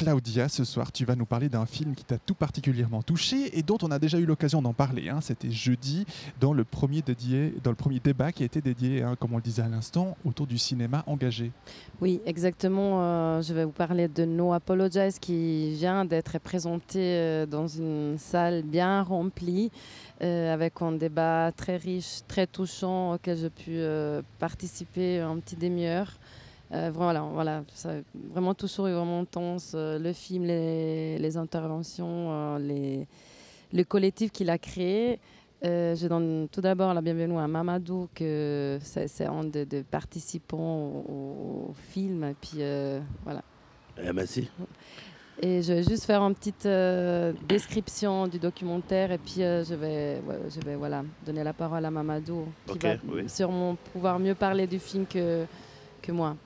Claudia, ce soir, tu vas nous parler d'un film qui t'a tout particulièrement touché et dont on a déjà eu l'occasion d'en parler. hein. C'était jeudi dans le, premier dédié, dans le premier débat qui a été dédié, hein, comme on le disait à l'instant, autour du cinéma engagé. Oui, exactement. euh, je vais vous parler de No Apologize qui vient d'être présenté euh, dans une salle bien remplie euh, avec un débat très riche, très touchant auquel j'ai pu participer un petit demi-heure. Euh, voilà, voilà, ça, vraiment touchant et vraiment intense. Euh, le film, les, les interventions, euh, les, le collectif qu'il a créé. Je donne tout d'abord la bienvenue à Mamadou, que c'est c'est un des des participants au, au film. Et puis voilà. Eh, merci. Et je vais juste faire une petite description du documentaire et puis je vais, ouais, je vais voilà, donner la parole à Mamadou qui va oui. sûrement pouvoir mieux parler du film que, que moi.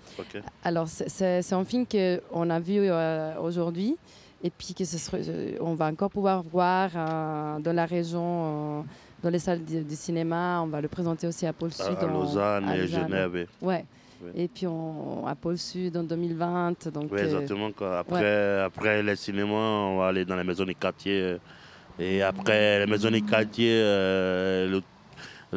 Alors, c'est- un film qu'on a vu euh, aujourd'hui et puis que ce sera- euh, on va encore pouvoir voir euh, dans la région, euh, dans les salles du, cinéma. On va le présenter aussi à Pôle Sud. à en- Lausanne à et Lausanne. Genève. Ouais. Et puis on, à Pôle Sud en 2020. Donc, Oui, exactement. Quoi. Après, après les cinémas, on va aller dans les maisons des quartiers. Et après les maisons des quartiers, le-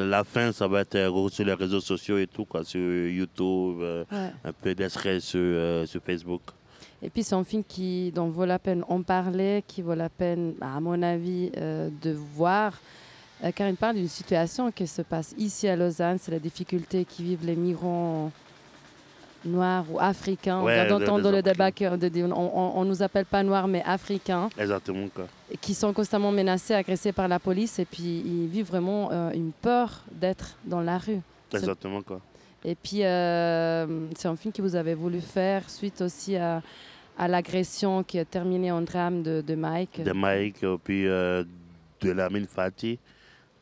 la fin, ça va être euh, sur les réseaux sociaux et tout, quoi, sur YouTube, euh, ouais. un peu d'extrait sur, euh, sur Facebook. Et puis c'est un film qui, dont vaut la peine en parler, qui vaut la peine, à mon avis, euh, de voir, euh, car il parle d'une situation qui se passe ici à Lausanne, c'est la difficulté qui vivent les migrants noirs ou africains. Ouais, on vient des- d'entendre le débat on, ne nous appelle pas noirs mais africains, Exactement. Quoi. et qui sont constamment menacés, agressés par la police, et puis ils vivent vraiment euh, une peur d'être dans la rue. Exactement. Quoi. et puis, euh, c'est un film que vous avez voulu faire suite aussi à, à l'agression qui a terminé en drame de, de Mike. De Mike, euh, puis euh, de Lamine Fati.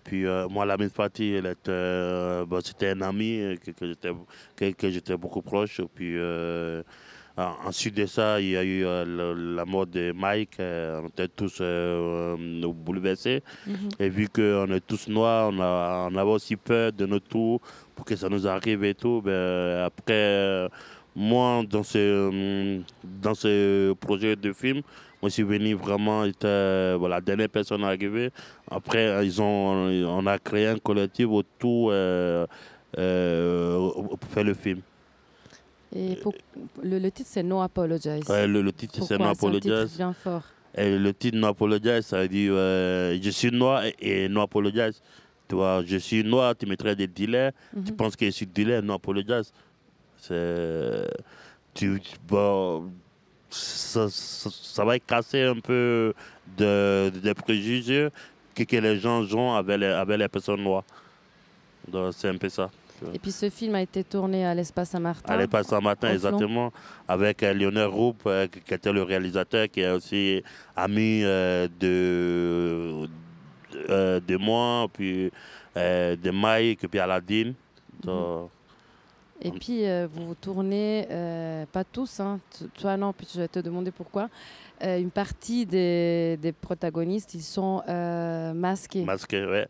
Puis euh, moi, elle était, euh, c'était un ami euh, que, que j'étais, que, que j'étais beaucoup proche. Puis euh, en- ensuite de ça, il y a eu le- la mort de Mike. on était tous bouleversés. Mhm. Et vu qu'on est tous noirs, on, a, on avait aussi peur de notre tour pour que ça nous arrive et tout. Ben, après, moi, dans ce, dans ce projet de film, moi, je suis venu vraiment, j'étais euh, voilà, la dernière personne arrivée. Après, ils ont, on a créé un collectif autour euh, euh, pour faire le film. Et pour- le, le titre, c'est No Apologize. Ouais, le, le titre, c'est No C'est un titre Apologize. bien fort? Et le titre No Apologize, ça euh, je suis noir et, et No Apologize. Tu vois, je suis noir, tu mettrais des dealers. Tu Mhm. penses que je suis dealer, No Apologize. C'est. Tu. Bon, ça, ça, ça va casser un peu de, des préjugés que, que les gens ont avec les, avec les personnes noires. Donc, c'est un peu ça. Et puis ce film a été tourné à l'Espace Saint-Martin. Allez, pas ce matin, Au exactement, avec euh, Lionel Roupe, euh, qui était le réalisateur, qui est aussi ami euh, de, de moi, puis de Mike, puis Aladine. Donc, Et puis euh, vous tournez, euh, pas tous, hein, toi non, puis je vais te demander pourquoi. Euh, une partie des, des protagonistes, ils sont euh, masqués. masqué, ouais.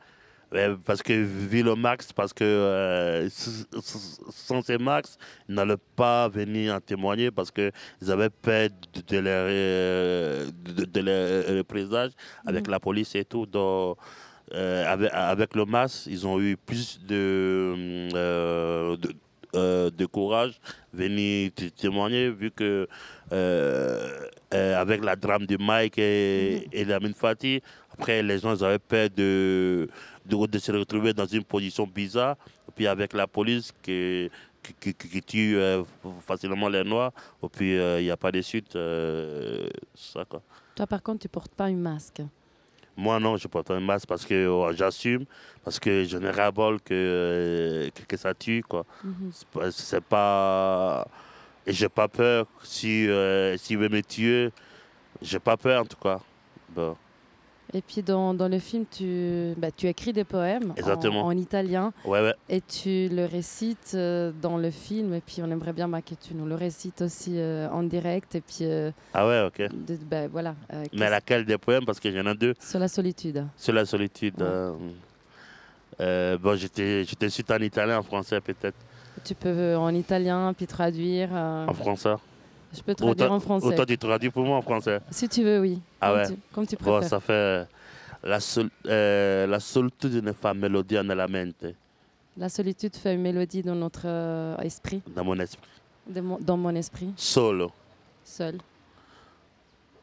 Ouais, Parce que vu le max, parce que sans ces max, ils n'allaient pas venir en témoigner parce qu'ils avaient peur de, leur, de, de leur présage avec Mhm. la police et tout. Donc, euh, avec, avec le max, ils ont eu plus de, euh, de, euh, de courage venir témoigner vu que euh, euh, avec la drame de Mike et, et Lamine Fati, après les gens avaient peur de, de, de se retrouver dans une position bizarre. Et puis avec la police qui, qui, qui- tue facilement les Noirs, et puis il n'y a pas de suite. ça, quoi. Toi par contre, tu portes pas un masque. Moi, non, je porte un masque parce que euh, j'assume, parce que je n'ai ras bol que, euh, que, que ça tue. Quoi. C'est pas- C'est pas. Et j'ai pas peur. Si, euh, s'il veut me tuer, j'ai pas peur en tout cas. Bon. Et puis dans, dans le film, tu, bah, tu écris des poèmes en, en italien Ouais, ouais. et tu le récites euh, dans le film. Et puis on aimerait bien bah, que tu nous le récites aussi euh, en direct. Et puis euh, Ah ouais, ok. de- bah, voilà, Mais laquelle des poèmes Parce que j'en ai deux. sur la solitude. Sur la solitude. Ouais. bon, j'étais suite en italien, en français peut-être. Tu peux en italien puis traduire. En français. Je peux traduire Autant- en français. Autant tu traduis pour moi en français. Si tu veux, oui. Ah comme ouais. tu, comme tu Bon, préfères. ça fait la, sol- euh, la solitude ne fa melodia nella mente, La solitude fait une mélodie dans notre euh, esprit, dans mon esprit. mon- dans mon esprit, Solo. seul.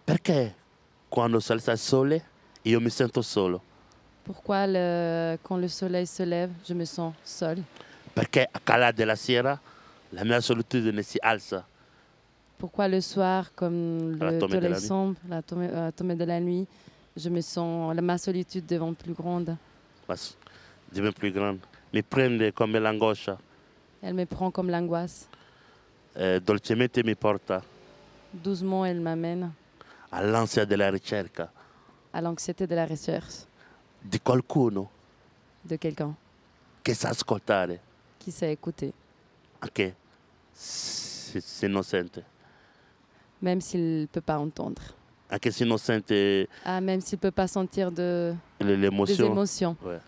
Perché? Quando salsa il sole io mi sento solo? Pourquoi le- quand le soleil se lève, je me sens seul? Perché a calare della sera la mia solitudine si alza. Pourquoi le soir, comme À la le de la sombre, la tombée, à la tombée de la nuit, je me sens, la- ma solitude devient plus grande. ma s- diventa più grande. Mi prende come l'angoscia, Elle me prend comme l'angoisse. eh, dolcemente mi porta. Doucement, elle m'amène. All'ansia della ricerca à l'anxiété de la recherche. Di qualcuno. De quelqu'un. Che sa ascoltare, qui sait écouter, anche se non sente, même s'il ne peut pas entendre. anche se non sente Ah, même s'il ne peut pas sentir de, le- des émotions. Ouais.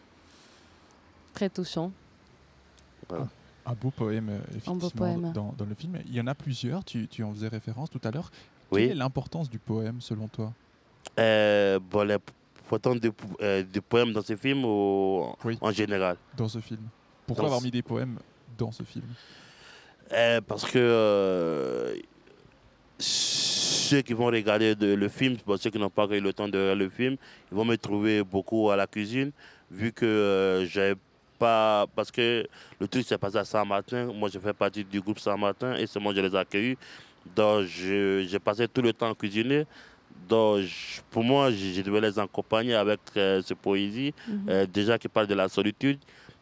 Très touchant. Voilà. Un beau poème, euh, Un beau effectivement, poème. Dans, dans le film. Il y en a plusieurs, tu, tu en faisais référence tout à l'heure. Oui. Quelle est l'importance du poème selon toi? Euh, bon, l'importance du, euh, du poème dans ce film ou Oui. en général? Dans ce film Pourquoi Dans avoir ce- mis des poèmes dans ce film? Euh, Parce que euh, ceux qui vont regarder de- le film, bon, ceux qui n'ont pas eu le temps de regarder le film, ils vont me trouver beaucoup à la cuisine, vu que euh, j'ai pas. Parce que le truc s'est passé à Saint-Martin. Moi, je fais partie du groupe Saint-Martin et c'est moi je les ai accueillis. Donc, j'ai passé tout le temps à cuisiner. Donc, je- pour moi, je, je devais les accompagner avec euh, cette poésie, Mhm. euh, déjà qui parle de la solitude.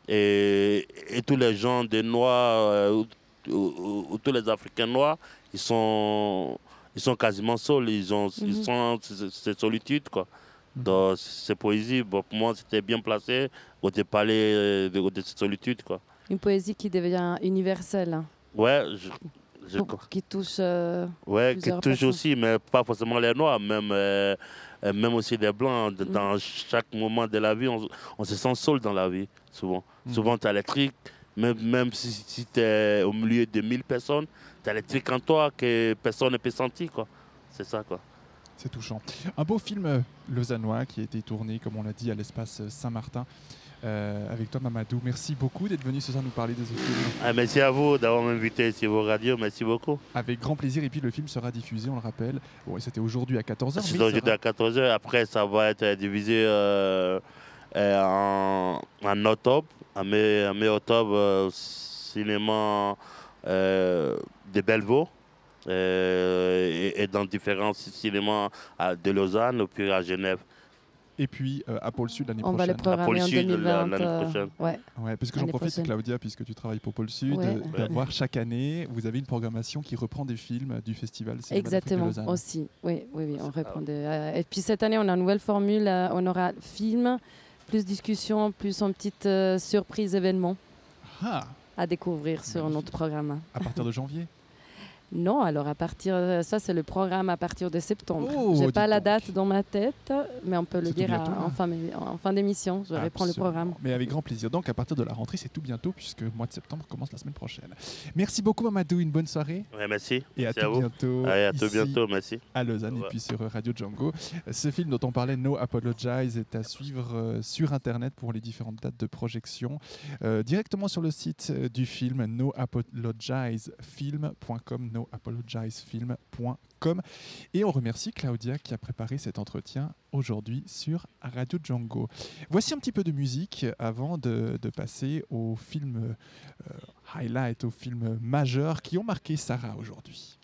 Et, et tous les gens des Noirs, euh, ou tous les Africains noirs, ils sont, ils sont quasiment seuls, ils, ont, ils Mhm. sont cette solitude. Quoi. Mhm. Donc, ces poésies, bon, pour moi, c'était bien placé de parler euh, de, de cette solitude. Quoi. Une poésie qui devient universelle, hein, Ouais, je, je- qui touche. euh, ouais qui touche personnes. aussi, mais pas forcément les Noirs, même, euh, euh, même aussi les Blancs. Mhm. Dans chaque moment de la vie, on, on se sent seul dans la vie, souvent. Souvent, tu as les trucs, même, même si, si tu es au milieu de 1000 personnes, tu as les trucs en toi que personne ne peut sentir. quoi. C'est ça, quoi. C'est touchant. Un beau film euh, lausannois qui a été tourné, comme on l'a dit, à l'espace euh, Saint-Martin. euh, avec toi, Mamadou. Merci beaucoup d'être venu ce soir nous parler de ce film. Ah, merci à vous d'avoir m'invité sur vos radios. Merci beaucoup. Avec grand plaisir. Et puis, le film sera diffusé, on le rappelle. Bon, c'était aujourd'hui à 14h. C'est aujourd'hui à 14h. Après, ça va être euh, en, en octobre, en mai, en mai octobre, euh, au cinéma euh, de Bellevaux. euh, et, et dans différents cinémas à- de Lausanne, puis à Genève. Et puis, euh, à Pôle Sud l'année on va le prochaine. programmer en Sud, la- 2020. l'année euh, prochaine. ouais. Ouais, parce que j'en profite, prochaine. Claudia, puisque tu travailles pour Pôle Sud, Ouais. euh, d'avoir chaque année, vous avez une programmation qui reprend des films du festival Cinéma d'Afrique de Exactement, Lausanne. aussi. Oui, oui, oui, on Ah répondait. Euh, Et puis cette année, on a une nouvelle formule. euh, On aura film, plus discussion, plus une petite euh, surprise événement Ah, à découvrir sur Magnifique. notre programme. à partir de janvier Non, alors à partir, euh, ça c'est le programme à partir de septembre. Oh, J'ai pas la donc. date dans ma tête, mais on peut le tout dire à- bientôt, en hein. fin, en fin d'émission. Je reprends le programme. Mais avec grand plaisir. Donc, à partir de la rentrée, c'est tout bientôt, puisque le mois de septembre commence la semaine prochaine. Merci beaucoup, Mamadou. Une bonne soirée. Ouais, merci. Et à Merci tout à vous. bientôt. Allez, à tout ici, bientôt. Merci. à Lausanne et puis sur Radio Django. Ce film dont on parlait, No Apologize, est à suivre euh, sur Internet pour les différentes dates de projection. Euh, directement sur le site du film, noapologizefilm.com, noapologizefilm.com. Et on remercie Claudia qui a préparé cet entretien aujourd'hui sur Radio Django. Voici un petit peu de musique avant de, passer aux films euh, highlight, aux films majeurs qui ont marqué Sarah aujourd'hui.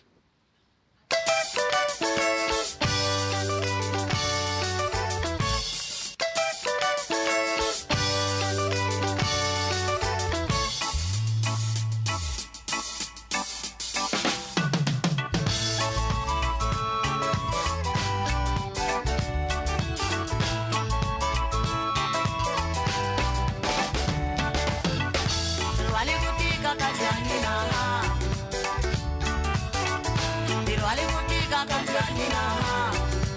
kanjaninaha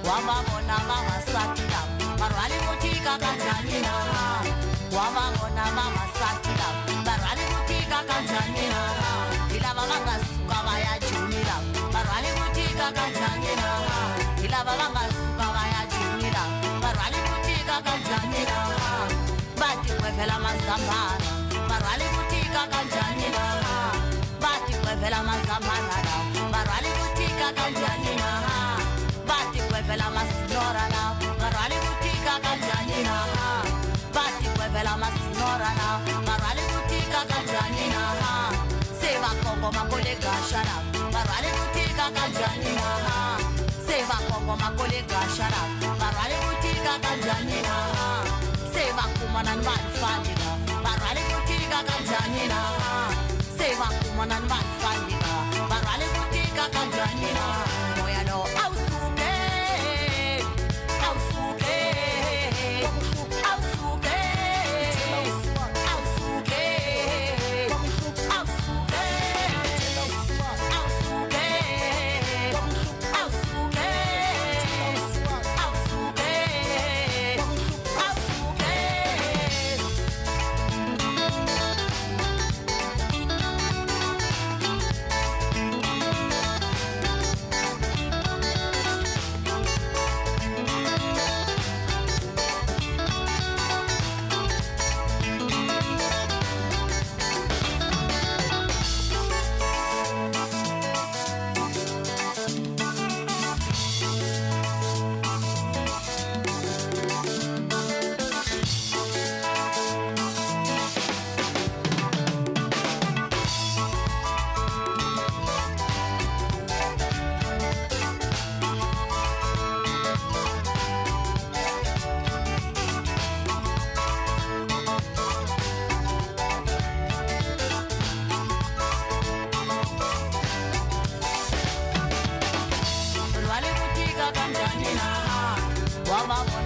wavavona vavasatila varhwali vo tika makolegashara varwale kutika kanjanina sevakoko makolegashara varwale kutika kanjanina sevakumanani vanifandina varwale kutika kanjanina sevakumanani vani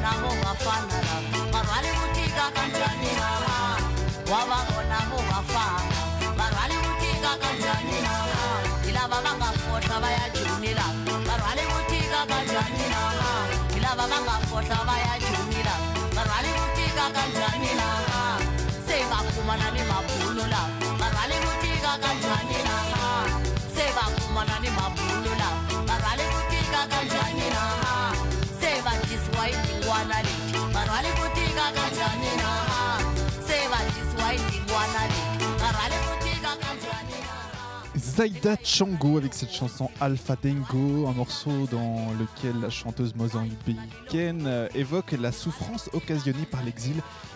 wavavona vovafanara varwari mutika kanjani hava wavavona vovafana varwari mutika kanjani hava ilava vangafohla vayajumila varwari mutika kanjani hava ilava vangafohla vayajumila varwari mutika kanjani hava sei vakumana nema Zaida Chango avec cette chanson Alpha Dengo, un morceau dans lequel la chanteuse mozambicaine euh, évoque la souffrance occasionnée par l'exil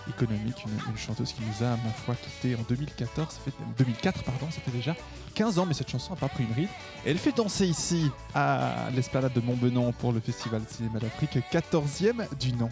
économique. Une, chanteuse qui nous a, ma foi, quitté en 2014, ça fait 2004, pardon, ça fait déjà 15 ans, mais cette chanson n'a pas pris une ride. Elle fait danser ici à l'Esplanade de Montbenon pour le Festival Cinéma d'Afrique, 14e du nom.